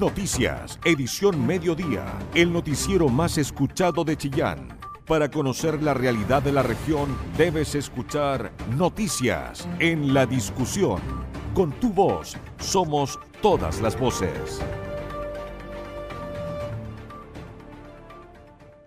Noticias, edición mediodía, el noticiero más escuchado de Chillán. Para conocer la realidad de la región, debes escuchar Noticias en la discusión. Con tu voz, somos todas las voces.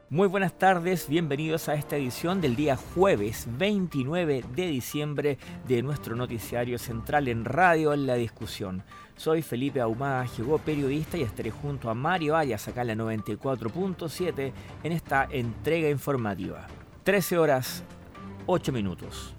Muy buenas tardes, bienvenidos a esta edición del día jueves 29 de diciembre de nuestro noticiario central en Radio en la discusión. Soy Felipe Ahumada llegó periodista y estaré junto a Mario Arias acá en la 94.7 en esta entrega informativa. 13 horas 8 minutos.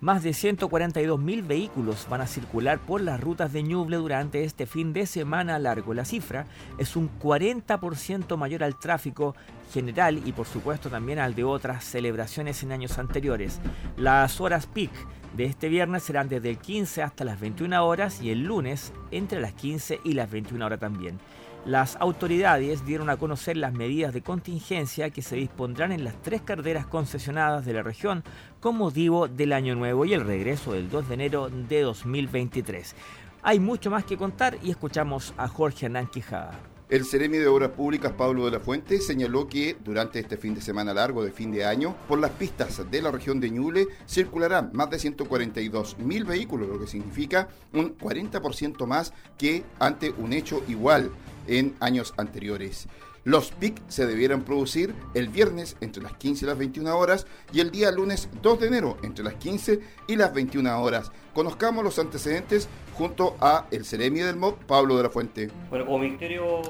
Más de 142.000 vehículos van a circular por las rutas de Ñuble durante este fin de semana largo. La cifra es un 40% mayor al tráfico general y por supuesto también al de otras celebraciones en años anteriores. Las horas peak de este viernes serán desde el 15 hasta las 21 horas y el lunes entre las 15 y las 21 horas también. Las autoridades dieron a conocer las medidas de contingencia que se dispondrán en las tres carreteras concesionadas de la región con motivo del Año Nuevo y el regreso del 2 de enero de 2023. Hay mucho más que contar y escuchamos a Jorge Hernán Quijada. El Ceremi de Obras Públicas, Pablo de la Fuente, señaló que durante este fin de semana largo de fin de año, por las pistas de la región de Ñuble circularán más de 142 mil vehículos, lo que significa un 40% más que ante un hecho igual en años anteriores. Los PIC se debieran producir el viernes entre las 15 y las 21 horas y el día lunes 2 de enero entre las 15 y las 21 horas. Conozcamos los antecedentes junto a el Ceremi del MOB, Pablo de la Fuente. Bueno, como Ministerio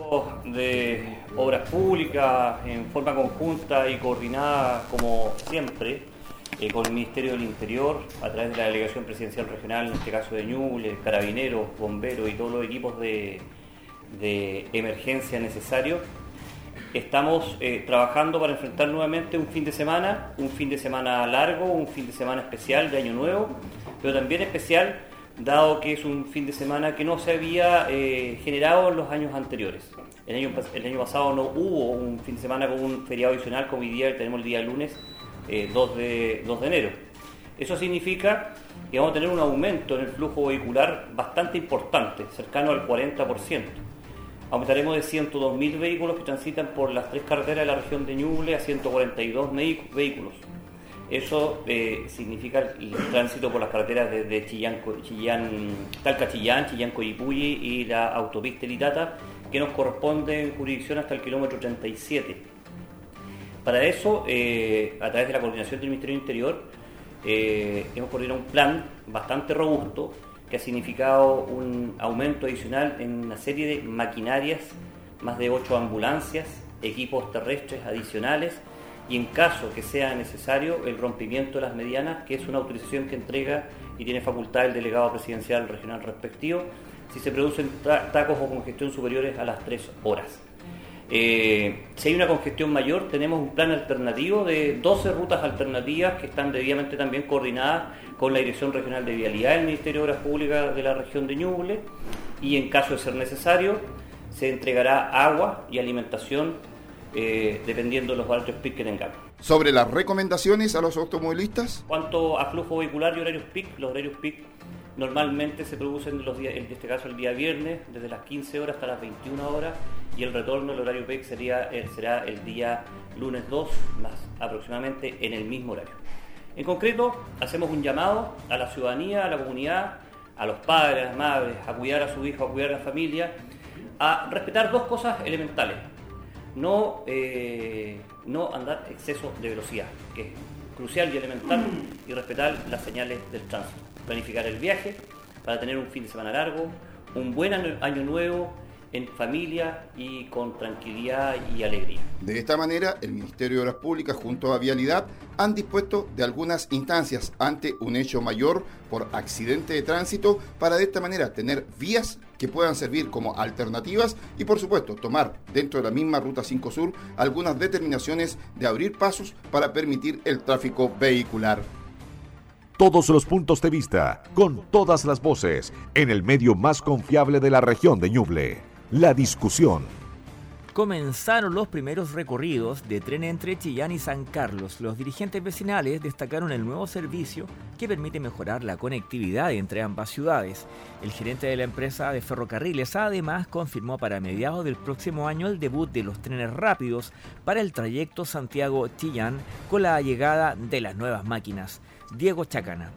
de Obras Públicas, en forma conjunta y coordinada como siempre, eh, con el Ministerio del Interior, a través de la Delegación Presidencial Regional, en este caso de Ñuble, Carabineros, Bomberos y todos los equipos de de emergencia necesario. Estamos eh, trabajando para enfrentar nuevamente un fin de semana, un fin de semana largo, un fin de semana especial de Año Nuevo, pero también especial dado que es un fin de semana que no se había eh, generado en los años anteriores. El año, el año pasado no hubo un fin de semana con un feriado adicional como hoy día tenemos el día lunes 2, eh, de, 2 de enero. Eso significa que vamos a tener un aumento en el flujo vehicular bastante importante, cercano al 40% aumentaremos de 102.000 vehículos que transitan por las tres carreteras de la región de Ñuble a 142 vehículos. Eso eh, significa el tránsito por las carreteras desde Chillán, Chillán, Talca Chillán, Chillán Coyipulli y la autopista Litata, que nos corresponde en jurisdicción hasta el kilómetro 37. Para eso, eh, a través de la coordinación del Ministerio del Interior, eh, hemos coordinado un plan bastante robusto que ha significado un aumento adicional en una serie de maquinarias, más de ocho ambulancias, equipos terrestres adicionales y en caso que sea necesario el rompimiento de las medianas, que es una autorización que entrega y tiene facultad el delegado presidencial regional respectivo, si se producen tacos o congestión superiores a las tres horas. Eh, si hay una congestión mayor, tenemos un plan alternativo de 12 rutas alternativas que están debidamente también coordinadas con la Dirección Regional de Vialidad del Ministerio de Obras Públicas de la región de Ñuble y en caso de ser necesario se entregará agua y alimentación eh, dependiendo de los horarios PIC que tengamos. Sobre las recomendaciones a los automovilistas. Cuanto a flujo vehicular y horarios PIC, los horarios PIC normalmente se producen los días, en este caso el día viernes, desde las 15 horas hasta las 21 horas y el retorno del horario PIC sería, eh, será el día lunes 2, más aproximadamente en el mismo horario. En concreto, hacemos un llamado a la ciudadanía, a la comunidad, a los padres, a las madres, a cuidar a su hijo, a cuidar a la familia, a respetar dos cosas elementales. No, eh, no andar exceso de velocidad, que es crucial y elemental, y respetar las señales del tránsito. Planificar el viaje para tener un fin de semana largo, un buen año nuevo en familia y con tranquilidad y alegría. De esta manera, el Ministerio de Obras Públicas junto a Vialidad han dispuesto de algunas instancias ante un hecho mayor por accidente de tránsito para de esta manera tener vías que puedan servir como alternativas y por supuesto tomar dentro de la misma Ruta 5 Sur algunas determinaciones de abrir pasos para permitir el tráfico vehicular. Todos los puntos de vista, con todas las voces, en el medio más confiable de la región de Ñuble la discusión. comenzaron los primeros recorridos de tren entre Chillán y San Carlos. Los dirigentes vecinales destacaron el nuevo servicio que permite mejorar la conectividad entre ambas ciudades. El gerente de la empresa de ferrocarriles además confirmó para mediados del próximo año el debut de los trenes rápidos para el trayecto Santiago-Chillán con la llegada de las nuevas máquinas. Diego Chacana.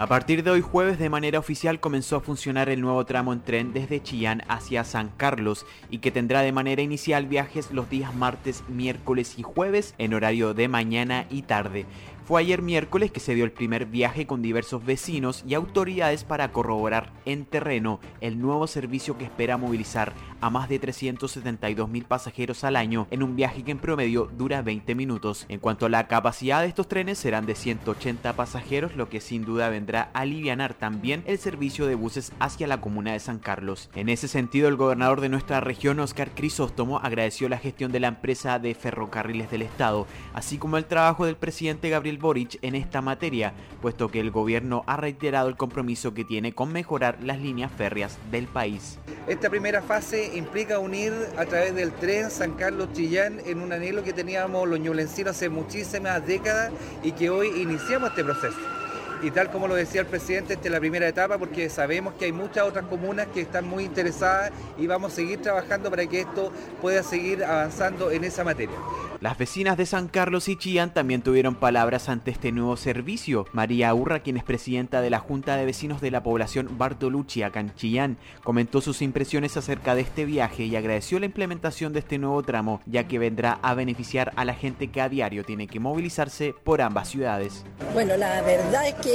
A partir de hoy jueves de manera oficial comenzó a funcionar el nuevo tramo en tren desde Chillán hacia San Carlos y que tendrá de manera inicial viajes los días martes, miércoles y jueves en horario de mañana y tarde. Fue ayer miércoles que se dio el primer viaje con diversos vecinos y autoridades para corroborar en terreno el nuevo servicio que espera movilizar a más de 372 mil pasajeros al año en un viaje que en promedio dura 20 minutos. En cuanto a la capacidad de estos trenes serán de 180 pasajeros, lo que sin duda vendrá a alivianar también el servicio de buses hacia la comuna de San Carlos. En ese sentido, el gobernador de nuestra región, Oscar Crisóstomo, agradeció la gestión de la empresa de ferrocarriles del Estado, así como el trabajo del presidente Gabriel Boric en esta materia, puesto que el gobierno ha reiterado el compromiso que tiene con mejorar las líneas férreas del país. Esta primera fase implica unir a través del tren San Carlos-Chillán en un anhelo que teníamos los ñulencinos hace muchísimas décadas y que hoy iniciamos este proceso y tal como lo decía el presidente, esta es la primera etapa porque sabemos que hay muchas otras comunas que están muy interesadas y vamos a seguir trabajando para que esto pueda seguir avanzando en esa materia. Las vecinas de San Carlos y Chillán también tuvieron palabras ante este nuevo servicio. María Urra, quien es presidenta de la Junta de Vecinos de la población Bartolucci, acá en Chillán, comentó sus impresiones acerca de este viaje y agradeció la implementación de este nuevo tramo, ya que vendrá a beneficiar a la gente que a diario tiene que movilizarse por ambas ciudades. Bueno, la verdad es que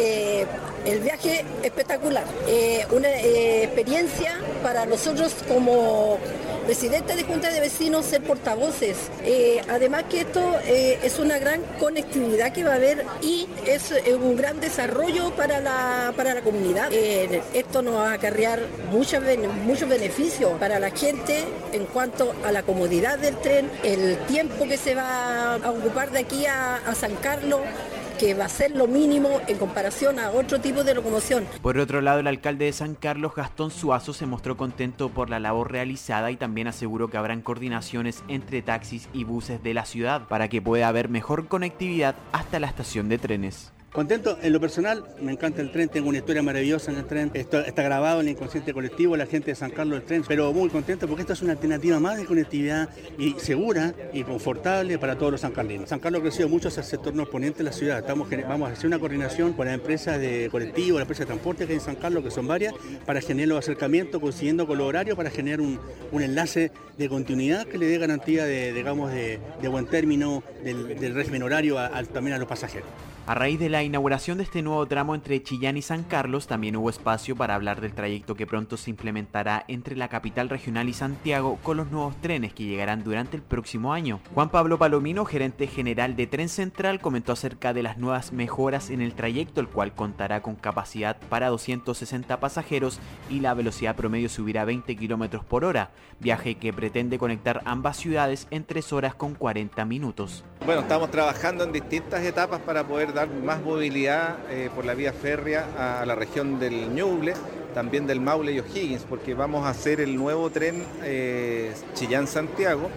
el viaje espectacular, eh, una eh, experiencia para nosotros como presidente de Junta de Vecinos ser portavoces. Eh, además que esto es una gran conectividad que va a haber y es un gran desarrollo para la, para la comunidad. esto nos va a acarrear muchos, muchos beneficios para la gente en cuanto a la comodidad del tren, el tiempo que se va a ocupar de aquí a San Carlos que va a ser lo mínimo en comparación a otro tipo de locomoción. Por otro lado, el alcalde de San Carlos, Gastón Suazo, se mostró contento por la labor realizada y también aseguró que habrán coordinaciones entre taxis y buses de la ciudad para que pueda haber mejor conectividad hasta la estación de trenes. Contento, en lo personal, me encanta el tren, tengo una historia maravillosa en el tren, está grabado en el inconsciente colectivo, la gente de San Carlos del tren, pero muy contento porque esta es una alternativa más de conectividad y segura y confortable para todos los sancarlinos. San Carlos ha crecido mucho hacia el sector norponiente de la ciudad, Estamos, vamos a hacer una coordinación con las empresas de colectivo, las empresas de transporte que hay en San Carlos, que son varias, para generar los acercamientos, coincidiendo con los horarios, para generar un, enlace de continuidad que le dé garantía de, digamos, de, buen término del, régimen horario también a los pasajeros. A raíz de la inauguración de este nuevo tramo entre Chillán y San Carlos, también hubo espacio para hablar del trayecto que pronto se implementará entre la capital regional y Santiago con los nuevos trenes que llegarán durante el próximo año. Juan Pablo Palomino, gerente general de Tren Central, comentó acerca de las nuevas mejoras en el trayecto, el cual contará con capacidad para 260 pasajeros y la velocidad promedio subirá a 20 km por hora, viaje que pretende conectar ambas ciudades en 3 horas con 40 minutos. Bueno, estamos trabajando en distintas etapas para poder dar más movilidad eh, por la vía férrea a la región del Ñuble, también del Maule y O'Higgins, porque vamos a hacer el nuevo tren eh, Chillán-Santiago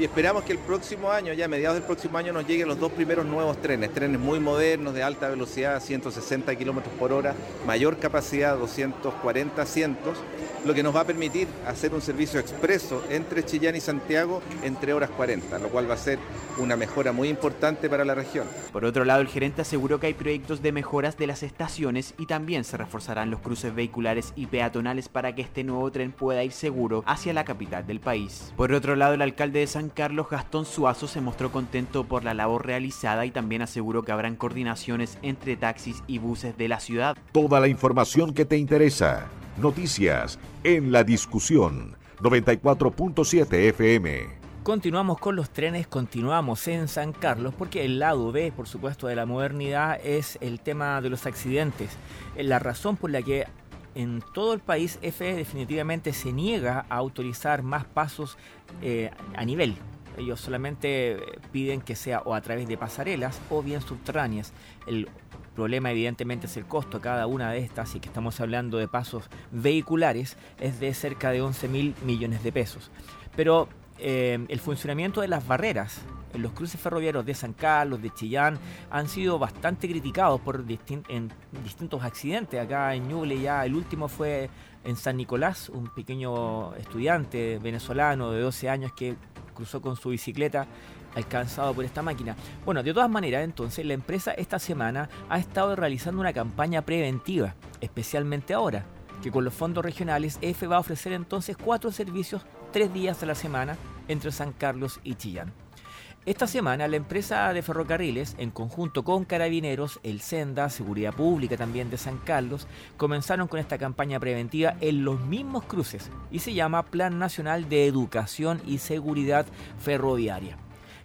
y esperamos que el próximo año, ya a mediados del próximo año, nos lleguen los dos primeros nuevos trenes, trenes muy modernos, de alta velocidad, 160 kilómetros por hora, mayor capacidad, 240 asientos lo que nos va a permitir hacer un servicio expreso entre Chillán y Santiago entre horas 40, lo cual va a ser una mejora muy importante para la región. Por otro lado, el gerente aseguró que hay proyectos de mejoras de las estaciones y también se reforzarán los cruces vehiculares y peatonales para que este nuevo tren pueda ir seguro hacia la capital del país. Por otro lado, el alcalde de San Carlos, Gastón Suazo, se mostró contento por la labor realizada y también aseguró que habrán coordinaciones entre taxis y buses de la ciudad. Toda la información que te interesa Noticias en la discusión 94.7 FM. Continuamos con los trenes, continuamos en San Carlos porque el lado B, por supuesto, de la modernidad es el tema de los accidentes. La razón por la que en todo el país FE definitivamente se niega a autorizar más pasos eh, a nivel. Ellos solamente piden que sea o a través de pasarelas o bien subterráneas. El problema evidentemente es el costo. Cada una de estas, y que estamos hablando de pasos vehiculares, es de cerca de 11 mil millones de pesos. Pero eh, el funcionamiento de las barreras los cruces ferroviarios de San Carlos, de Chillán, han sido bastante criticados por distintos accidentes. Acá en Ñuble ya el último fue en San Nicolás, un pequeño estudiante venezolano de 12 años que cruzó con su bicicleta alcanzado por esta máquina. Bueno, de todas maneras, entonces la empresa esta semana ha estado realizando una campaña preventiva, especialmente ahora, que con los fondos regionales EFE va a ofrecer entonces cuatro servicios tres días a la semana entre San Carlos y Chillán. Esta semana la empresa de ferrocarriles, en conjunto con Carabineros, el Senda, Seguridad Pública también de San Carlos, comenzaron con esta campaña preventiva en los mismos cruces y se llama Plan Nacional de Educación y Seguridad Ferroviaria.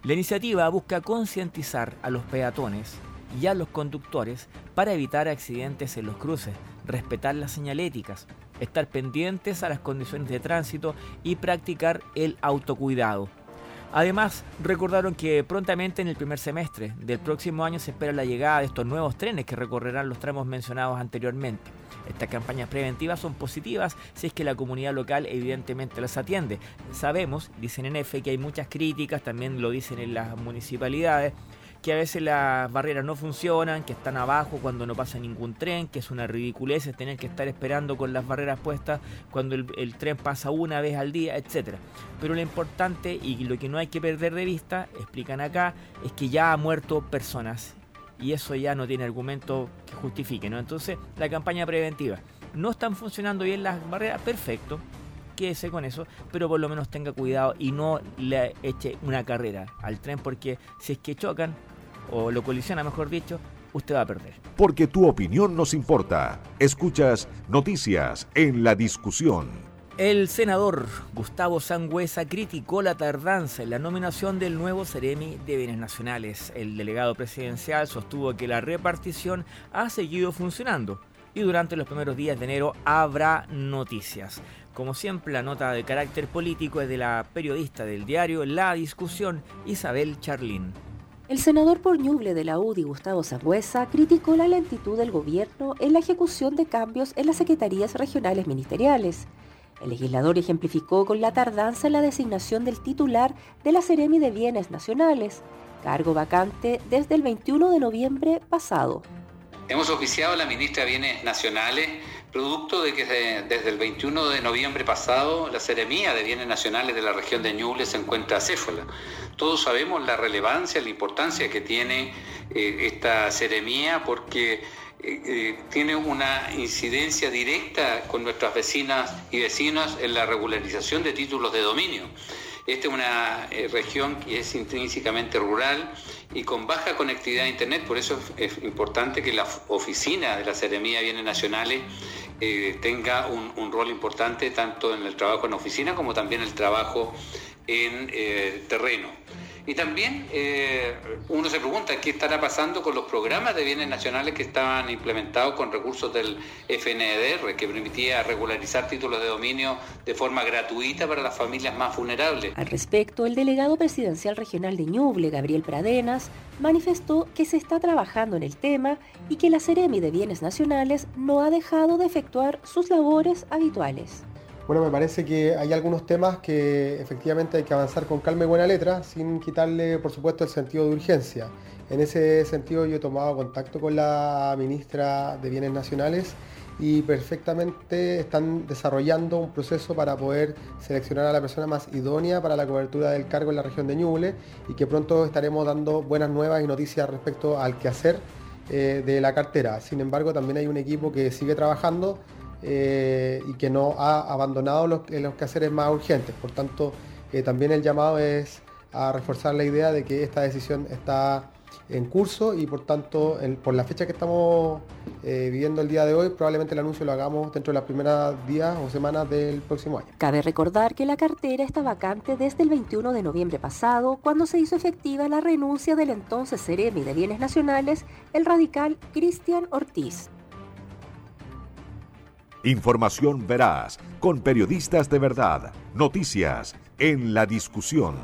La iniciativa busca concientizar a los peatones y a los conductores para evitar accidentes en los cruces, respetar las señaléticas, estar pendientes a las condiciones de tránsito y practicar el autocuidado Además, recordaron que prontamente en el primer semestre del próximo año se espera la llegada de estos nuevos trenes que recorrerán los tramos mencionados anteriormente. Estas campañas preventivas son positivas si es que la comunidad local evidentemente las atiende. Sabemos, dicen en EFE, que hay muchas críticas, también lo dicen en las municipalidades, que a veces las barreras no funcionan, que están abajo cuando no pasa ningún tren, que es una ridiculez tener que estar esperando con las barreras puestas cuando el, tren pasa una vez al día, etc. Pero lo importante y lo que no hay que perder de vista, explican acá, es que ya ha muerto personas y eso ya no tiene argumento que justifique, ¿no? Entonces, la campaña preventiva. No están funcionando bien las barreras, perfecto, quédese con eso, pero por lo menos tenga cuidado y no le eche una carrera al tren porque si es que chocan, o lo colisiona, mejor dicho, usted va a perder. Porque tu opinión nos importa. Escuchas noticias en la discusión. El senador Gustavo Sangüesa criticó la tardanza en la nominación del nuevo Ceremi de Bienes Nacionales. El delegado presidencial sostuvo que la repartición ha seguido funcionando y durante los primeros días de enero habrá noticias. Como siempre, la nota de carácter político es de la periodista del diario La Discusión, Isabel Charlín. El senador por Ñuble de la UDI, Gustavo Sangüesa, criticó la lentitud del gobierno en la ejecución de cambios en las secretarías regionales ministeriales. El legislador ejemplificó con la tardanza en la designación del titular de la Seremi de Bienes Nacionales, cargo vacante desde el 21 de noviembre pasado. Hemos oficiado a la ministra de Bienes Nacionales producto de que desde el 21 de noviembre pasado la Seremía de Bienes Nacionales de la región de Ñuble se encuentra acéfala. Todos sabemos la relevancia, la importancia que tiene eh, esta Seremía porque eh, eh, tiene una incidencia directa con nuestras vecinas y vecinos en la regularización de títulos de dominio. Esta es una región que es intrínsecamente rural y con baja conectividad a Internet, por eso es, importante que la oficina de la Seremía de Bienes Nacionales tenga un, rol importante tanto en el trabajo en oficina como también el trabajo en eh, terreno. Y también eh, uno se pregunta qué estará pasando con los programas de bienes nacionales que estaban implementados con recursos del FNDR, que permitía regularizar títulos de dominio de forma gratuita para las familias más vulnerables. Al respecto, el delegado presidencial regional de Ñuble, Gabriel Pradenas, manifestó que se está trabajando en el tema y que la Ceremi de Bienes Nacionales no ha dejado de efectuar sus labores habituales. Bueno, me parece que hay algunos temas que efectivamente hay que avanzar con calma y buena letra, sin quitarle, por supuesto, el sentido de urgencia. En ese sentido, yo he tomado contacto con la ministra de Bienes Nacionales y perfectamente están desarrollando un proceso para poder seleccionar a la persona más idónea para la cobertura del cargo en la región de Ñuble y que pronto estaremos dando buenas nuevas y noticias respecto al quehacer eh, de la cartera. Sin embargo, también hay un equipo que sigue trabajando eh, y que no ha abandonado los, los quehaceres más urgentes. Por tanto, eh, también el llamado es a reforzar la idea de que esta decisión está en curso y por tanto, por la fecha que estamos eh, viviendo el día de hoy, probablemente el anuncio lo hagamos dentro de las primeras días o semanas del próximo año. Cabe recordar que la cartera está vacante desde el 21 de noviembre pasado, cuando se hizo efectiva la renuncia del entonces Ceremi de Bienes Nacionales, el radical Cristian Ortiz. Información veraz, con periodistas de verdad, noticias en la discusión.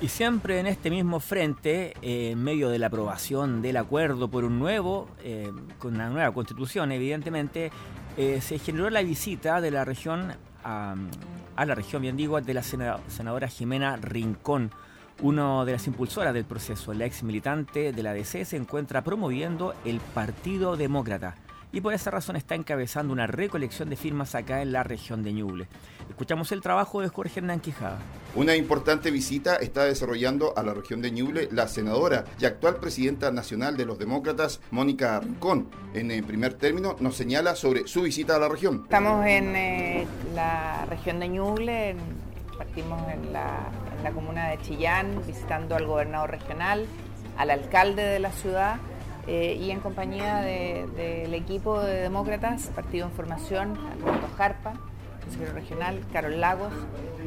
Y siempre en este mismo frente, eh, en medio de la aprobación del acuerdo por un nuevo, eh, con una nueva constitución, evidentemente, eh, se generó la visita de la región a, la región, bien digo, de la senadora Jimena Rincón. Una de las impulsoras del proceso, la ex militante de la DC, se encuentra promoviendo el Partido Demócrata y por esa razón está encabezando una recolección de firmas acá en la región de Ñuble. Escuchamos el trabajo de Jorge Hernán Quijada. Una importante visita está desarrollando a la región de Ñuble la senadora y actual presidenta nacional de los demócratas, Mónica Rincón. En el primer término nos señala sobre su visita a la región. Estamos en eh, la región de Ñuble, partimos en la, en la comuna de Chillán, visitando al gobernador regional, al alcalde de la ciudad eh, y en compañía del equipo de demócratas, Partido en Formación, Alberto Jarpa, consejero regional, Carol Lagos,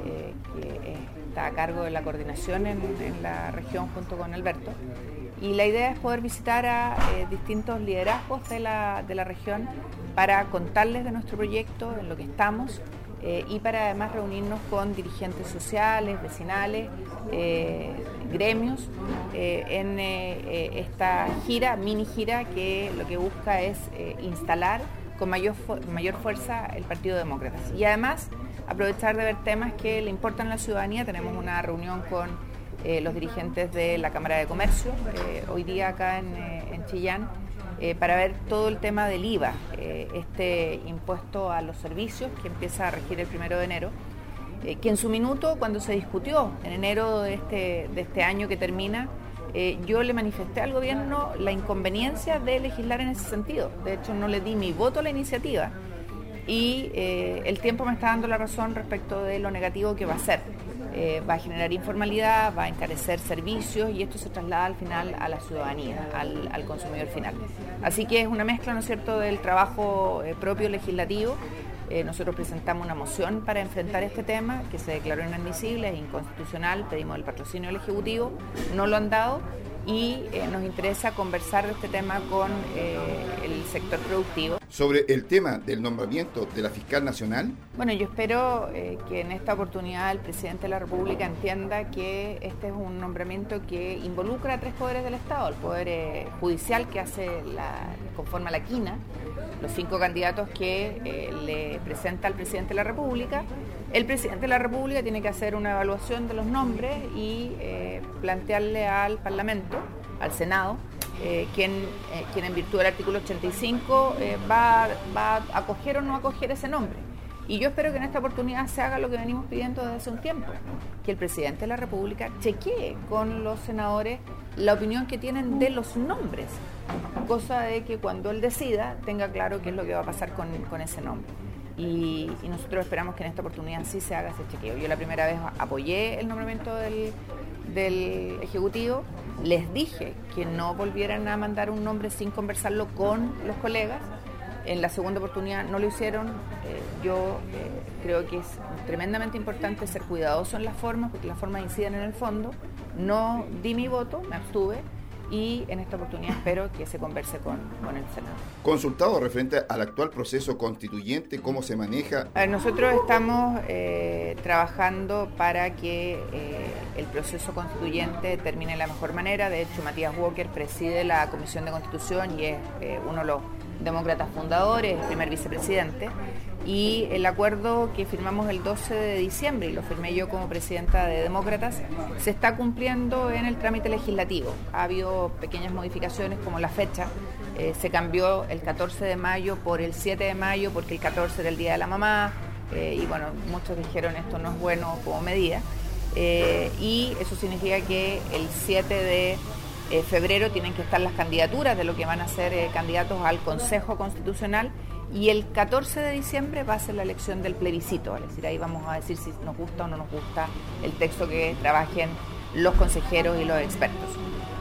eh, que está a cargo de la coordinación en, la región junto con Alberto. Y la idea es poder visitar a eh, distintos liderazgos de la, de la región para contarles de nuestro proyecto, en lo que estamos, eh, y para además reunirnos con dirigentes sociales, vecinales, eh, gremios, eh, en esta gira, mini gira, que lo que busca es instalar con mayor, mayor fuerza el Partido Demócrata. Y además aprovechar de ver temas que le importan a la ciudadanía. Tenemos una reunión con los dirigentes de la Cámara de Comercio hoy día acá en, Chillán eh, para ver todo el tema del IVA, eh, este impuesto a los servicios que empieza a regir el primero de enero, eh, que en su minuto, cuando se discutió en enero de este, de este año que termina, yo le manifesté al gobierno la inconveniencia de legislar en ese sentido. De hecho, no le di mi voto a la iniciativa y el tiempo me está dando la razón respecto de lo negativo que va a ser. Eh, va a generar informalidad, va a encarecer servicios y esto se traslada al final a la ciudadanía, al, consumidor final. Así que es una mezcla, ¿no es cierto?, del trabajo eh, propio legislativo. Eh, nosotros presentamos una moción para enfrentar este tema que se declaró inadmisible, es inconstitucional, pedimos el patrocinio del Ejecutivo, no lo han dado y eh, nos interesa conversar de este tema con eh, el sector productivo. Sobre el tema del nombramiento de la fiscal nacional. Bueno, yo espero que en esta oportunidad el presidente de la República entienda que este es un nombramiento que involucra a tres poderes del Estado, el poder judicial que hace la, conforma la quina, los cinco candidatos que le presenta al presidente de la República, el presidente de la República tiene que hacer una evaluación de los nombres y eh, plantearle al Parlamento, al Senado, eh, quien, eh, en virtud del artículo 85 va, va, a acoger o no acoger ese nombre. Y yo espero que en esta oportunidad se haga lo que venimos pidiendo desde hace un tiempo, que el presidente de la República chequee con los senadores la opinión que tienen de los nombres, cosa de que cuando él decida tenga claro qué es lo que va a pasar con, ese nombre y, nosotros esperamos que en esta oportunidad sí se haga ese chequeo. Yo la primera vez apoyé el nombramiento del, Ejecutivo, les dije que no volvieran a mandar un nombre sin conversarlo con los colegas. En la segunda oportunidad no lo hicieron. Eh, yo eh, creo que es tremendamente importante ser cuidadoso en las formas, porque las formas inciden en el fondo. No di mi voto, me abstuve y en esta oportunidad espero que se converse con, el Senado. Consultado referente al actual proceso constituyente, ¿cómo se maneja? nosotros estamos eh, trabajando para que eh, el proceso constituyente termine de la mejor manera. De hecho, Matías Walker preside la Comisión de Constitución y es eh, uno de los demócratas fundadores, el primer vicepresidente y el acuerdo que firmamos el 12 de diciembre, y lo firmé yo como presidenta de Demócratas, se está cumpliendo en el trámite legislativo. Ha habido pequeñas modificaciones como la fecha, eh, se cambió el 14 de mayo por el 7 de mayo porque el 14 era el Día de la Mamá, eh, y bueno, muchos dijeron esto no es bueno como medida, eh, y eso significa que el 7 de febrero tienen que estar las candidaturas de lo que van a ser candidatos al Consejo Constitucional y el 14 de diciembre va a ser la elección del plebiscito, es decir, ahí vamos a decir si nos gusta o no nos gusta el texto que trabajen los consejeros y los expertos.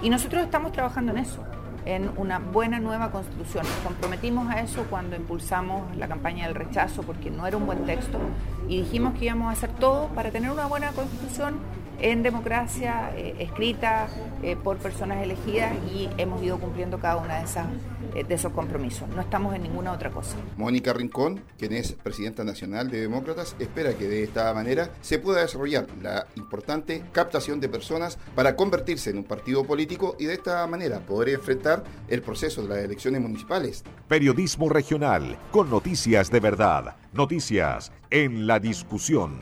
Y nosotros estamos trabajando en eso, en una buena nueva constitución. Nos comprometimos a eso cuando impulsamos la campaña del rechazo porque no era un buen texto y dijimos que íbamos a hacer todo para tener una buena constitución en democracia, eh, escrita eh, por personas elegidas y hemos ido cumpliendo cada una de esas de esos compromisos. No estamos en ninguna otra cosa. Mónica Rincón, quien es presidenta nacional de Demócratas, espera que de esta manera se pueda desarrollar la importante captación de personas para convertirse en un partido político y de esta manera poder enfrentar el proceso de las elecciones municipales. Periodismo regional con noticias de verdad, noticias en la discusión.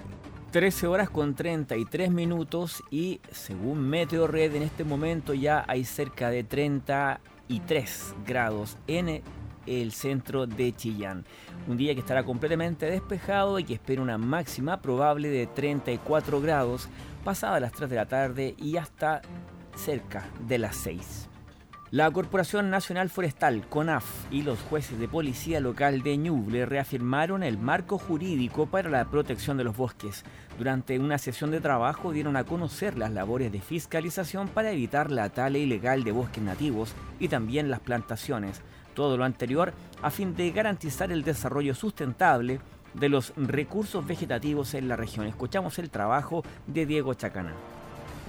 13 horas con 33 minutos y según Meteorred en este momento ya hay cerca de 33 grados en el centro de Chillán. Un día que estará completamente despejado y que espera una máxima probable de 34 grados pasada las 3 de la tarde y hasta cerca de las 6. La Corporación Nacional Forestal, CONAF, y los jueces de policía local de Ñuble reafirmaron el marco jurídico para la protección de los bosques. Durante una sesión de trabajo dieron a conocer las labores de fiscalización para evitar la tala ilegal de bosques nativos y también las plantaciones. Todo lo anterior a fin de garantizar el desarrollo sustentable de los recursos vegetativos en la región. Escuchamos el trabajo de Diego Chacana.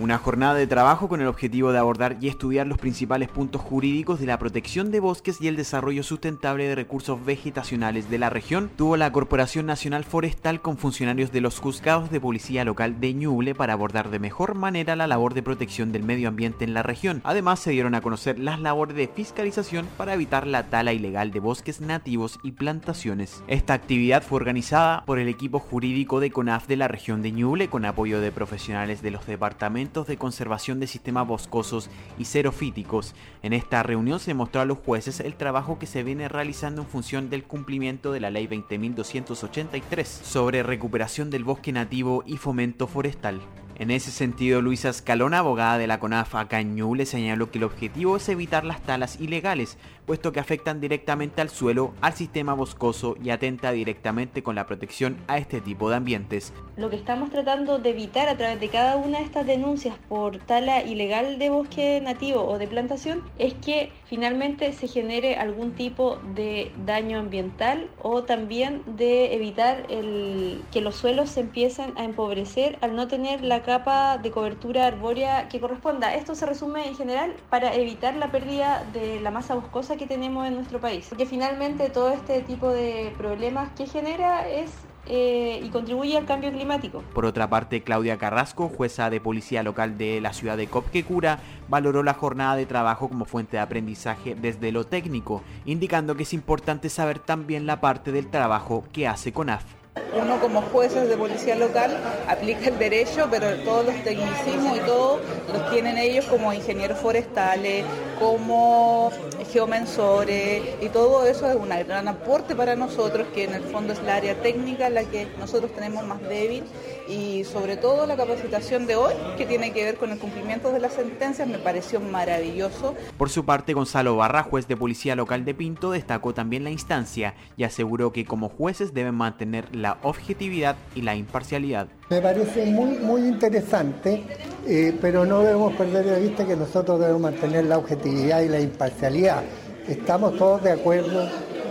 Una jornada de trabajo con el objetivo de abordar y estudiar los principales puntos jurídicos de la protección de bosques y el desarrollo sustentable de recursos vegetacionales de la región tuvo la Corporación Nacional Forestal con funcionarios de los juzgados de policía local de Ñuble para abordar de mejor manera la labor de protección del medio ambiente en la región. Además, se dieron a conocer las labores de fiscalización para evitar la tala ilegal de bosques nativos y plantaciones. Esta actividad fue organizada por el equipo jurídico de CONAF de la región de Ñuble con apoyo de profesionales de los departamentos de conservación de sistemas boscosos y xerofíticos. En esta reunión se mostró a los jueces el trabajo que se viene realizando en función del cumplimiento de la Ley 20.283 sobre recuperación del bosque nativo y fomento forestal. En ese sentido, Luisa Escalona, abogada de la CONAF acá en señaló que el objetivo es evitar las talas ilegales, puesto que afectan directamente al suelo, al sistema boscoso y atenta directamente con la protección a este tipo de ambientes. Lo que estamos tratando de evitar a través de cada una de estas denuncias por tala ilegal de bosque nativo o de plantación es que finalmente se genere algún tipo de daño ambiental o también de evitar que los suelos se empiecen a empobrecer al no tener la capa de cobertura arbórea que corresponda. Esto se resume en general para evitar la pérdida de la masa boscosa que tenemos en nuestro país. Porque finalmente todo este tipo de problemas que genera es eh, y contribuye al cambio climático. Por otra parte, Claudia Carrasco, jueza de policía local de la ciudad de Copquecura, valoró la jornada de trabajo como fuente de aprendizaje desde lo técnico, indicando que es importante saber también la parte del trabajo que hace CONAF uno como jueces de policía local aplica el derecho, pero todos los tecnicismos y todo los tienen ellos como ingenieros forestales, como geomensores y todo eso es un gran aporte para nosotros, que en el fondo es la área técnica la que nosotros tenemos más débil y sobre todo la capacitación de hoy que tiene que ver con el cumplimiento de las sentencias me pareció maravilloso. Por su parte, Gonzalo Barra, juez de policía local de Pinto, destacó también la instancia y aseguró que como jueces deben mantener la objetividad y la imparcialidad. Me parece muy, muy interesante, eh, pero no debemos perder de vista que nosotros debemos mantener la objetividad y la imparcialidad. Estamos todos de acuerdo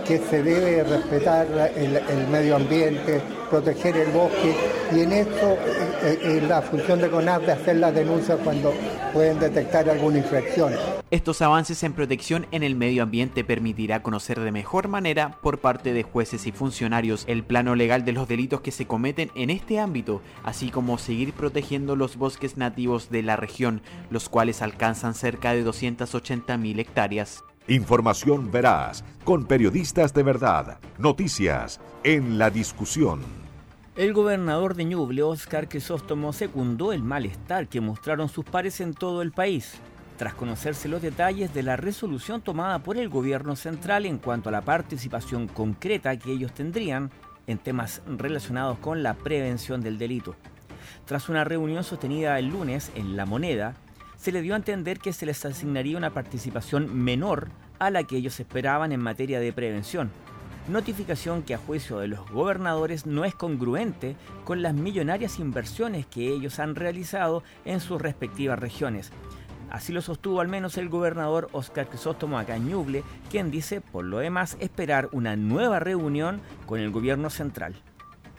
que se debe respetar el, medio ambiente, proteger el bosque y en esto eh, eh, la función de CONAF de hacer las denuncias cuando pueden detectar alguna infracción. Estos avances en protección en el medio ambiente permitirá conocer de mejor manera por parte de jueces y funcionarios el plano legal de los delitos que se cometen en este ámbito, así como seguir protegiendo los bosques nativos de la región, los cuales alcanzan cerca de 280.000 hectáreas. Información veraz, con periodistas de verdad. Noticias en la discusión. El gobernador de Ñuble, Oscar Crisóstomo, secundó el malestar que mostraron sus pares en todo el país, tras conocerse los detalles de la resolución tomada por el gobierno central en cuanto a la participación concreta que ellos tendrían en temas relacionados con la prevención del delito. Tras una reunión sostenida el lunes en La Moneda, se le dio a entender que se les asignaría una participación menor a la que ellos esperaban en materia de prevención. Notificación que a juicio de los gobernadores no es congruente con las millonarias inversiones que ellos han realizado en sus respectivas regiones. Así lo sostuvo al menos el gobernador Oscar Crisóstomo Acañuble, quien dice, por lo demás, esperar una nueva reunión con el gobierno central.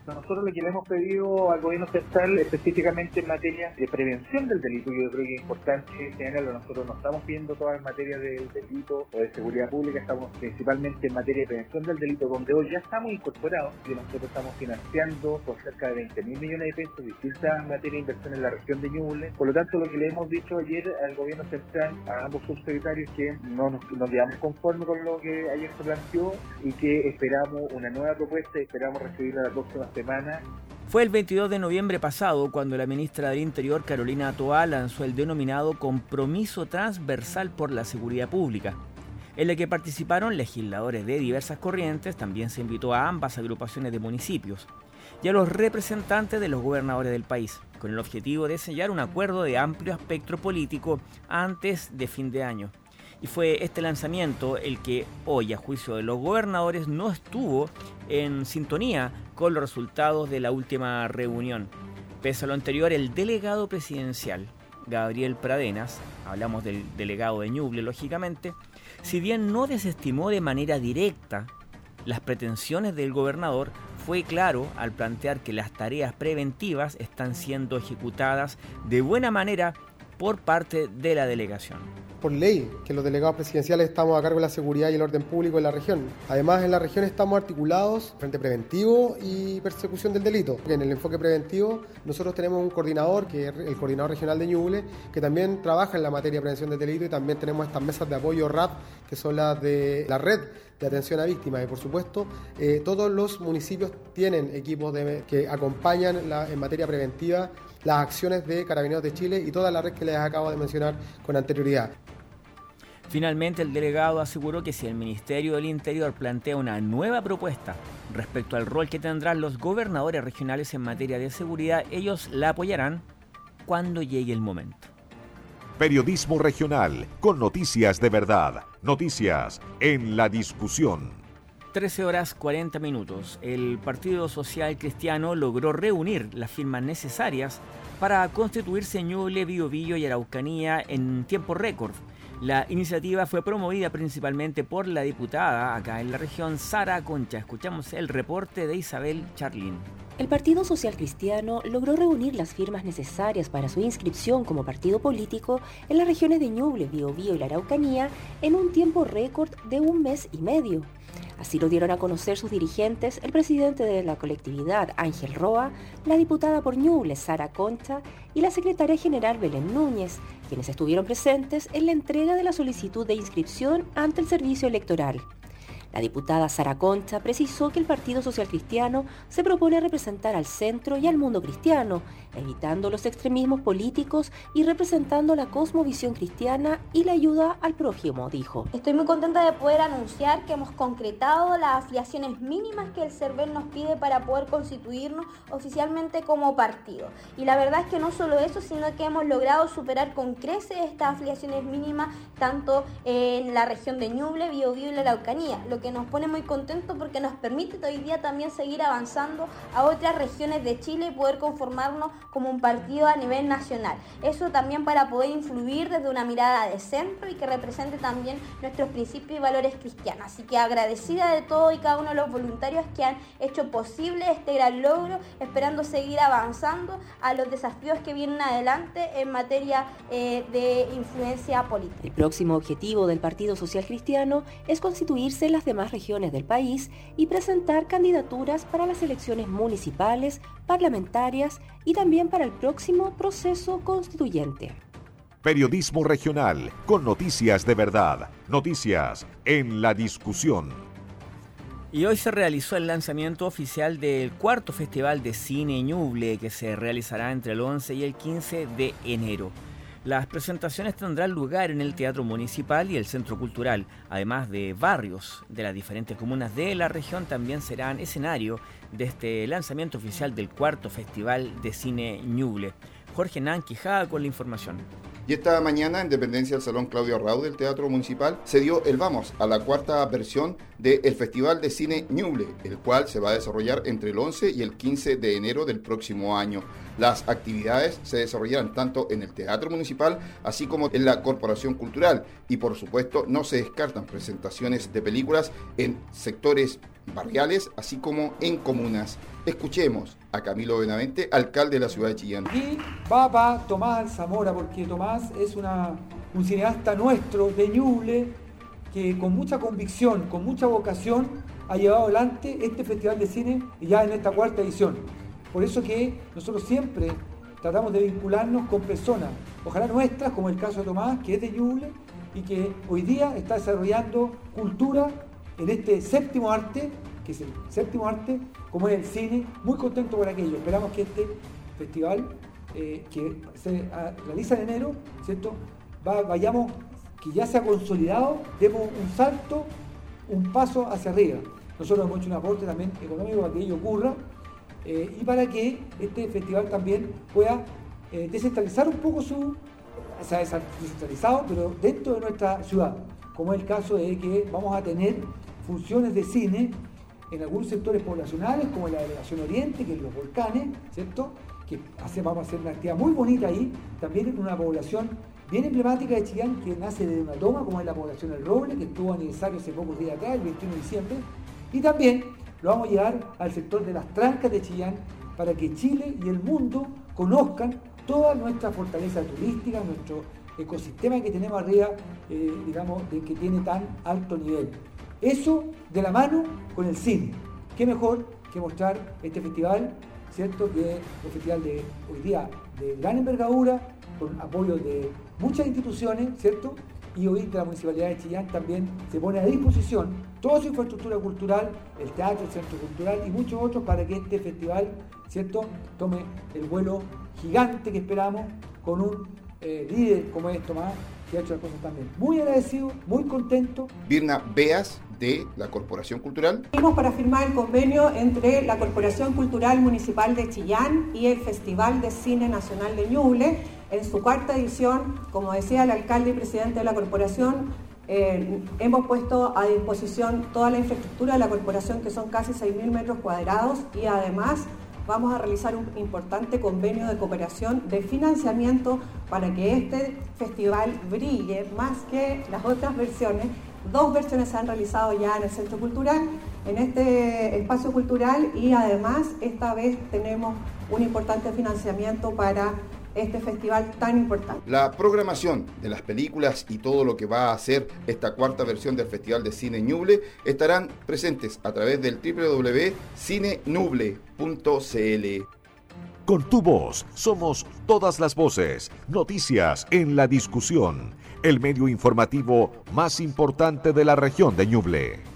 Nosotros lo que le hemos pedido al gobierno central específicamente en materia de prevención del delito, yo creo que es importante señalarlo, nosotros no estamos viendo todas en materia del delito o de seguridad pública, estamos principalmente en materia de prevención del delito, donde hoy ya estamos incorporados y nosotros estamos financiando por cerca de 20 mil millones de pesos distintas materias de inversión en la región de Ñuble. Por lo tanto, lo que le hemos dicho ayer al gobierno central, a ambos subsecretarios, que no nos, nos quedamos conformes con lo que ayer se planteó y que esperamos una nueva propuesta y esperamos recibirla la próxima Fue el 22 de noviembre pasado cuando la ministra del Interior, Carolina Toa, lanzó el denominado Compromiso Transversal por la Seguridad Pública, en el que participaron legisladores de diversas corrientes, también se invitó a ambas agrupaciones de municipios y a los representantes de los gobernadores del país, con el objetivo de sellar un acuerdo de amplio espectro político antes de fin de año. Y fue este lanzamiento el que hoy, a juicio de los gobernadores, no estuvo en sintonía con los resultados de la última reunión. Pese a lo anterior, el delegado presidencial, Gabriel Pradenas, hablamos del delegado de Ñuble, lógicamente, si bien no desestimó de manera directa las pretensiones del gobernador, fue claro al plantear que las tareas preventivas están siendo ejecutadas de buena manera por parte de la delegación por ley que los delegados presidenciales estamos a cargo de la seguridad y el orden público en la región. Además, en la región estamos articulados frente preventivo y persecución del delito. En el enfoque preventivo, nosotros tenemos un coordinador, que es el coordinador regional de Ñuble, que también trabaja en la materia de prevención del delito y también tenemos estas mesas de apoyo RAP, que son las de la red de atención a víctimas. Y por supuesto, eh, todos los municipios tienen equipos que acompañan en materia preventiva las acciones de Carabineros de Chile y toda la red que les acabo de mencionar con anterioridad. Finalmente, el delegado aseguró que si el Ministerio del Interior plantea una nueva propuesta respecto al rol que tendrán los gobernadores regionales en materia de seguridad, ellos la apoyarán cuando llegue el momento. Periodismo regional con noticias de verdad, noticias en la discusión. 13 horas 40 minutos. El Partido Social Cristiano logró reunir las firmas necesarias para constituirse Ñuble, Biobío y Araucanía en tiempo récord. La iniciativa fue promovida principalmente por la diputada acá en la región, Sara Concha. Escuchamos el reporte de Isabel Charlín. El Partido Social Cristiano logró reunir las firmas necesarias para su inscripción como partido político en las regiones de Ñuble, Biobío y la Araucanía en un tiempo récord de un mes y medio. Así lo dieron a conocer sus dirigentes, el presidente de la colectividad, Ángel Roa, la diputada por Ñuble, Sara Concha, y la secretaria general Belén Núñez, quienes estuvieron presentes en la entrega de la solicitud de inscripción ante el servicio electoral. La diputada Sara Concha precisó que el Partido Social Cristiano se propone representar al centro y al mundo cristiano, evitando los extremismos políticos y representando la cosmovisión cristiana y la ayuda al prójimo, dijo. Estoy muy contenta de poder anunciar que hemos concretado las afiliaciones mínimas que el CERVEL nos pide para poder constituirnos oficialmente como partido. Y la verdad es que no solo eso, sino que hemos logrado superar con creces estas afiliaciones mínimas tanto en la región de Ñuble, Biobío y la Araucanía, que nos pone muy contentos porque nos permite hoy día también seguir avanzando a otras regiones de Chile y poder conformarnos como un partido a nivel nacional. Eso también para poder influir desde una mirada de centro y que represente también nuestros principios y valores cristianos. Así que agradecida de todo y cada uno de los voluntarios que han hecho posible este gran logro, esperando seguir avanzando a los desafíos que vienen adelante en materia eh, de influencia política. El próximo objetivo del Partido Social Cristiano es constituirse en las demás regiones del país y presentar candidaturas para las elecciones municipales, parlamentarias y también para el próximo proceso constituyente. Periodismo regional con noticias de verdad, noticias en la discusión. Y hoy se realizó el lanzamiento oficial del cuarto Festival de Cine Ñuble que se realizará entre el 11 y el 15 de enero. Las presentaciones tendrán lugar en el Teatro Municipal y el Centro Cultural. Además de barrios de las diferentes comunas de la región, también serán escenario de este lanzamiento oficial del cuarto Festival de Cine Ñuble. Jorge Nan Quijada con la información. Y esta mañana, en dependencia del Salón Claudio Arrau del Teatro Municipal, se dio el vamos a la cuarta versión del Festival de Cine Ñuble, el cual se va a desarrollar entre el 11 y el 15 de enero del próximo año. Las actividades se desarrollarán tanto en el Teatro Municipal, así como en la Corporación Cultural. Y por supuesto, no se descartan presentaciones de películas en sectores barriales, así como en comunas. Escuchemos a Camilo Benavente, alcalde de la ciudad de Chillán. Y va Tomás Zamora, porque Tomás es una, un cineasta nuestro de Ñuble, que con mucha convicción, con mucha vocación, ha llevado adelante este festival de cine ya en esta cuarta edición. Por eso que nosotros siempre tratamos de vincularnos con personas, ojalá nuestras, como el caso de Tomás, que es de Ñuble y que hoy día está desarrollando cultura en este séptimo arte que es el séptimo arte, como es el cine, muy contento por aquello. Esperamos que este festival eh, que se realiza en enero, ¿cierto? vayamos, que ya se ha consolidado, demos un salto, un paso hacia arriba. Nosotros hemos hecho un aporte también económico para que ello ocurra eh, y para que este festival también pueda eh, descentralizar un poco su, o sea, descentralizado, pero dentro de nuestra ciudad, como es el caso de que vamos a tener funciones de cine en algunos sectores poblacionales, como en la Delegación Oriente, que es los volcanes, ¿cierto? Que vamos a hacer una actividad muy bonita ahí, también en una población bien emblemática de Chillán, que nace de una toma, como es la población del Roble, que estuvo aniversario hace pocos días acá, el 21 de diciembre, y también lo vamos a llevar al sector de las trancas de Chillán, para que Chile y el mundo conozcan toda nuestra fortaleza turística, nuestro ecosistema que tenemos arriba, eh, digamos, que tiene tan alto nivel. Eso de la mano con el cine. ¿Qué mejor que mostrar este festival, ¿cierto? Que es un festival de hoy día de gran envergadura, con apoyo de muchas instituciones, ¿cierto? Y hoy la Municipalidad de Chillán también se pone a disposición toda su infraestructura cultural, el teatro, el centro cultural y muchos otros para que este festival, ¿cierto?, tome el vuelo gigante que esperamos con un eh, líder como es Tomás, que ha hecho las cosas también. Muy agradecido, muy contento. Birna Beas, de la Corporación Cultural. para firmar el convenio entre la Corporación Cultural Municipal de Chillán y el Festival de Cine Nacional de Ñuble. En su cuarta edición, como decía el alcalde y presidente de la corporación, eh, hemos puesto a disposición toda la infraestructura de la corporación, que son casi 6.000 metros cuadrados, y además vamos a realizar un importante convenio de cooperación de financiamiento para que este festival brille más que las otras versiones. Dos versiones se han realizado ya en el Centro Cultural, en este espacio cultural y además esta vez tenemos un importante financiamiento para este festival tan importante. La programación de las películas y todo lo que va a hacer esta cuarta versión del Festival de Cine Ñuble estarán presentes a través del www.cinenuble.cl. Con tu voz somos todas las voces, noticias en la discusión, el medio informativo más importante de la región de Ñuble.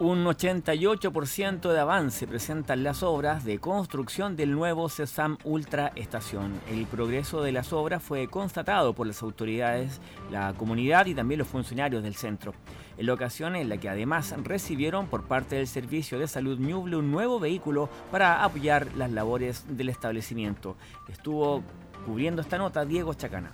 Un 88% de avance presentan las obras de construcción del nuevo CESAM Ultra Estación. El progreso de las obras fue constatado por las autoridades, la comunidad y también los funcionarios del centro. En la ocasión en la que además recibieron por parte del Servicio de Salud Ñuble un nuevo vehículo para apoyar las labores del establecimiento. Estuvo cubriendo esta nota Diego Chacana.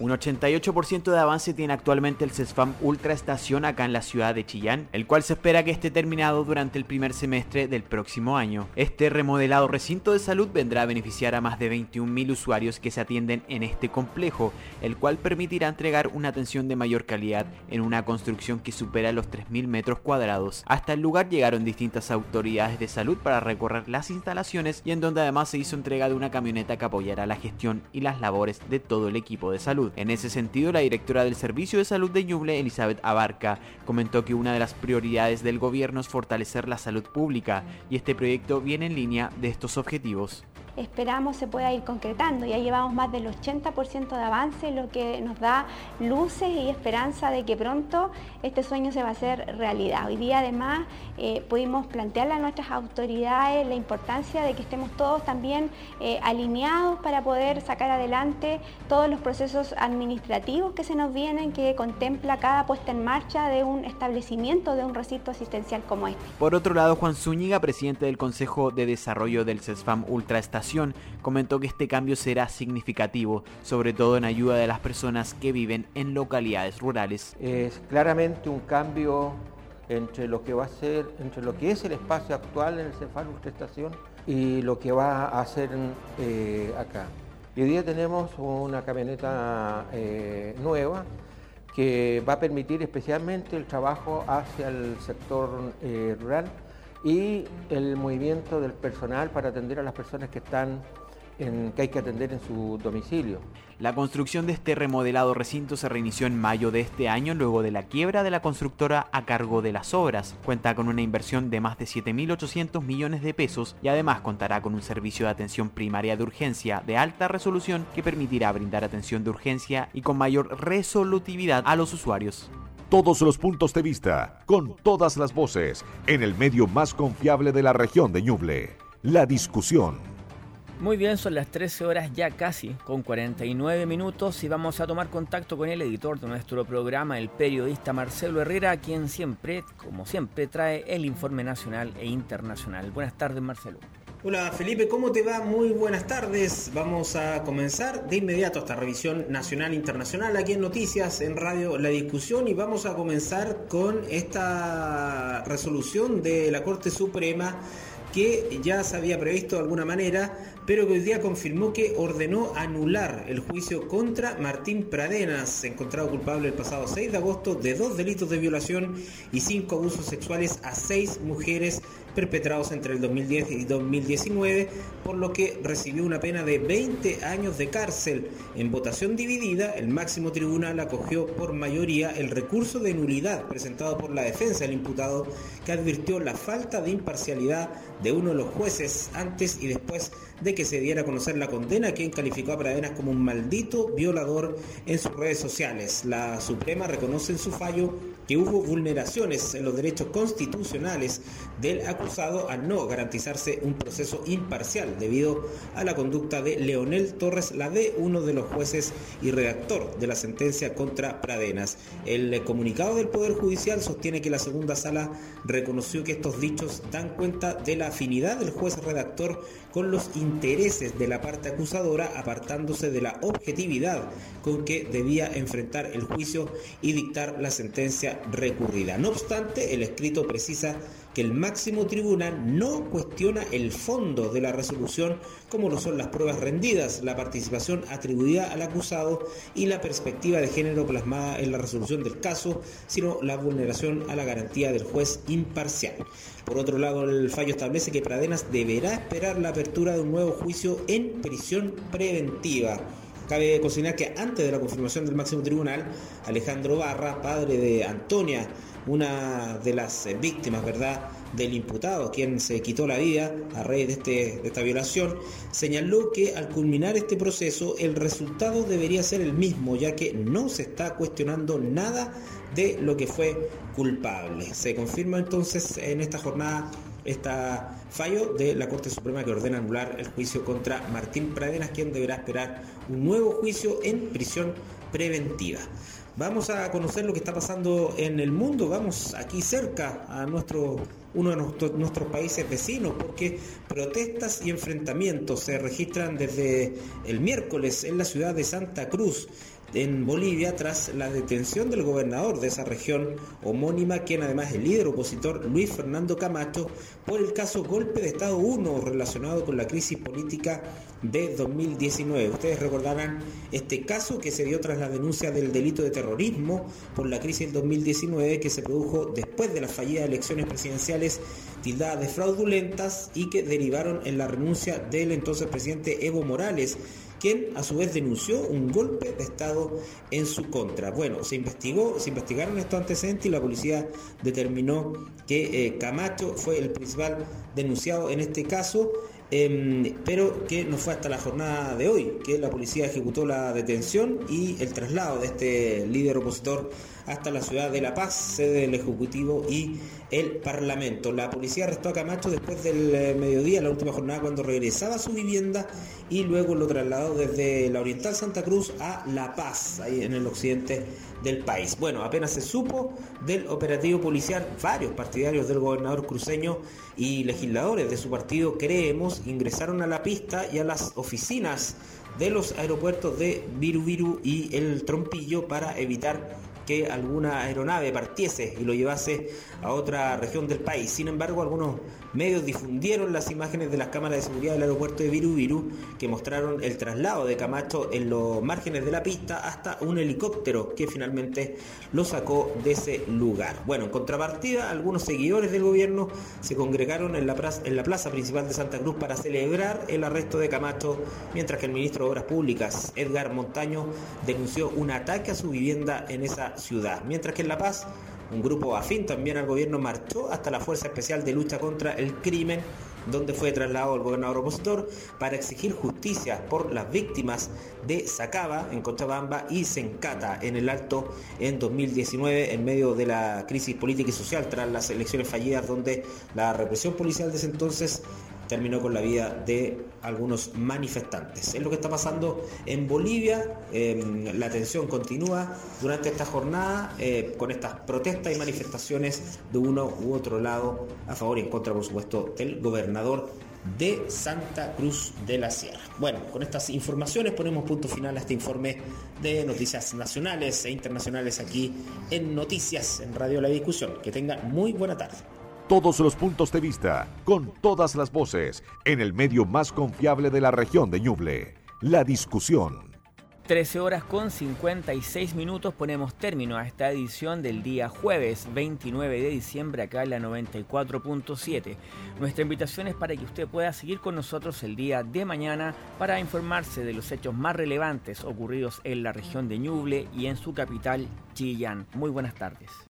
Un 88% de avance tiene actualmente el CESFAM Ultra Estación acá en la ciudad de Chillán, el cual se espera que esté terminado durante el primer semestre del próximo año. Este remodelado recinto de salud vendrá a beneficiar a más de 21.000 usuarios que se atienden en este complejo, el cual permitirá entregar una atención de mayor calidad en una construcción que supera los 3.000 metros cuadrados. Hasta el lugar llegaron distintas autoridades de salud para recorrer las instalaciones y en donde además se hizo entrega de una camioneta que apoyará la gestión y las labores de todo el equipo de salud. En ese sentido, la directora del Servicio de Salud de Ñuble, Elizabeth Abarca, comentó que una de las prioridades del gobierno es fortalecer la salud pública y este proyecto viene en línea de estos objetivos esperamos se pueda ir concretando. Ya llevamos más del 80% de avance, lo que nos da luces y esperanza de que pronto este sueño se va a hacer realidad. Hoy día además eh, pudimos plantearle a nuestras autoridades la importancia de que estemos todos también eh, alineados para poder sacar adelante todos los procesos administrativos que se nos vienen, que contempla cada puesta en marcha de un establecimiento, de un recinto asistencial como este. Por otro lado, Juan Zúñiga, presidente del Consejo de Desarrollo del CESFAM Ultra Comentó que este cambio será significativo, sobre todo en ayuda de las personas que viven en localidades rurales. Es claramente un cambio entre lo que va a ser, entre lo que es el espacio actual en el Cefal Estación y lo que va a hacer eh, acá. hoy día tenemos una camioneta eh, nueva que va a permitir especialmente el trabajo hacia el sector eh, rural y el movimiento del personal para atender a las personas que están en, que hay que atender en su domicilio. La construcción de este remodelado recinto se reinició en mayo de este año luego de la quiebra de la constructora a cargo de las obras. Cuenta con una inversión de más de 7.800 millones de pesos y además contará con un servicio de atención primaria de urgencia de alta resolución que permitirá brindar atención de urgencia y con mayor resolutividad a los usuarios. Todos los puntos de vista, con todas las voces, en el medio más confiable de la región de Ñuble. La discusión. Muy bien, son las 13 horas ya casi, con 49 minutos, y vamos a tomar contacto con el editor de nuestro programa, el periodista Marcelo Herrera, quien siempre, como siempre, trae el informe nacional e internacional. Buenas tardes, Marcelo. Hola Felipe, ¿cómo te va? Muy buenas tardes. Vamos a comenzar de inmediato esta revisión nacional e internacional aquí en Noticias, en Radio La Discusión y vamos a comenzar con esta resolución de la Corte Suprema que ya se había previsto de alguna manera, pero que hoy día confirmó que ordenó anular el juicio contra Martín Pradenas, encontrado culpable el pasado 6 de agosto de dos delitos de violación y cinco abusos sexuales a seis mujeres perpetrados entre el 2010 y 2019, por lo que recibió una pena de 20 años de cárcel. En votación dividida, el máximo tribunal acogió por mayoría el recurso de nulidad presentado por la defensa del imputado, que advirtió la falta de imparcialidad de uno de los jueces antes y después de que se diera a conocer la condena, quien calificó a Pradenas como un maldito violador en sus redes sociales. La Suprema reconoce en su fallo que hubo vulneraciones en los derechos constitucionales del acusado al no garantizarse un proceso imparcial debido a la conducta de Leonel Torres de uno de los jueces y redactor de la sentencia contra Pradenas. El comunicado del Poder Judicial sostiene que la segunda sala reconoció que estos dichos dan cuenta de la afinidad del juez redactor con los intereses de la parte acusadora, apartándose de la objetividad con que debía enfrentar el juicio y dictar la sentencia recurrida. No obstante, el escrito precisa que el máximo tribunal no cuestiona el fondo de la resolución como lo son las pruebas rendidas, la participación atribuida al acusado y la perspectiva de género plasmada en la resolución del caso, sino la vulneración a la garantía del juez imparcial. Por otro lado, el fallo establece que Pradenas deberá esperar la apertura de un nuevo juicio en prisión preventiva. Cabe consignar que antes de la confirmación del máximo tribunal, Alejandro Barra, padre de Antonia, una de las eh, víctimas, ¿verdad?, del imputado, quien se quitó la vida a raíz de, este, de esta violación, señaló que al culminar este proceso el resultado debería ser el mismo, ya que no se está cuestionando nada de lo que fue culpable. Se confirma entonces en esta jornada este fallo de la Corte Suprema que ordena anular el juicio contra Martín Pradenas, quien deberá esperar un nuevo juicio en prisión preventiva. Vamos a conocer lo que está pasando en el mundo, vamos aquí cerca a nuestro uno de nuestros países vecinos, porque protestas y enfrentamientos se registran desde el miércoles en la ciudad de Santa Cruz en Bolivia tras la detención del gobernador de esa región homónima, quien además es el líder opositor Luis Fernando Camacho, por el caso Golpe de Estado 1 relacionado con la crisis política de 2019. Ustedes recordarán este caso que se dio tras la denuncia del delito de terrorismo por la crisis del 2019 que se produjo después de las fallidas elecciones presidenciales tildadas de fraudulentas y que derivaron en la renuncia del entonces presidente Evo Morales quien a su vez denunció un golpe de Estado en su contra. Bueno, se investigó, se investigaron estos antecedentes y la policía determinó que eh, Camacho fue el principal denunciado en este caso. Em, pero que no fue hasta la jornada de hoy que la policía ejecutó la detención y el traslado de este líder opositor hasta la ciudad de La Paz, sede del Ejecutivo y el Parlamento. La policía arrestó a Camacho después del eh, mediodía, la última jornada, cuando regresaba a su vivienda y luego lo trasladó desde la Oriental Santa Cruz a La Paz, ahí en el occidente del país. Bueno, apenas se supo del operativo policial, varios partidarios del gobernador cruceño y legisladores de su partido, creemos, ingresaron a la pista y a las oficinas de los aeropuertos de Viru y el Trompillo para evitar que alguna aeronave partiese y lo llevase a otra región del país. Sin embargo, algunos medios difundieron las imágenes de las cámaras de seguridad del aeropuerto de Viru que mostraron el traslado de Camacho en los márgenes de la pista hasta un helicóptero que finalmente lo sacó de ese lugar. Bueno, en contrapartida, algunos seguidores del gobierno se congregaron en la plaza principal de Santa Cruz para celebrar el arresto de Camacho, mientras que el ministro de Obras Públicas, Edgar Montaño, denunció un ataque a su vivienda en esa ciudad, mientras que en La Paz un grupo afín también al gobierno marchó hasta la Fuerza Especial de Lucha contra el Crimen donde fue trasladado el gobernador opositor para exigir justicia por las víctimas de Sacaba en Cochabamba y Sencata en el Alto en 2019 en medio de la crisis política y social tras las elecciones fallidas donde la represión policial de ese entonces terminó con la vida de algunos manifestantes. Es lo que está pasando en Bolivia, em, la tensión continúa durante esta jornada eh, con estas protestas y manifestaciones de uno u otro lado a favor y en contra, por supuesto, del gobernador de Santa Cruz de la Sierra. Bueno, con estas informaciones ponemos punto final a este informe de noticias nacionales e internacionales aquí en Noticias en Radio La Discusión. Que tengan muy buena tarde todos los puntos de vista, con todas las voces, en el medio más confiable de la región de Ñuble, la discusión. 13 horas con 56 minutos ponemos término a esta edición del día jueves 29 de diciembre acá en la 94.7. Nuestra invitación es para que usted pueda seguir con nosotros el día de mañana para informarse de los hechos más relevantes ocurridos en la región de Ñuble y en su capital Chillán. Muy buenas tardes.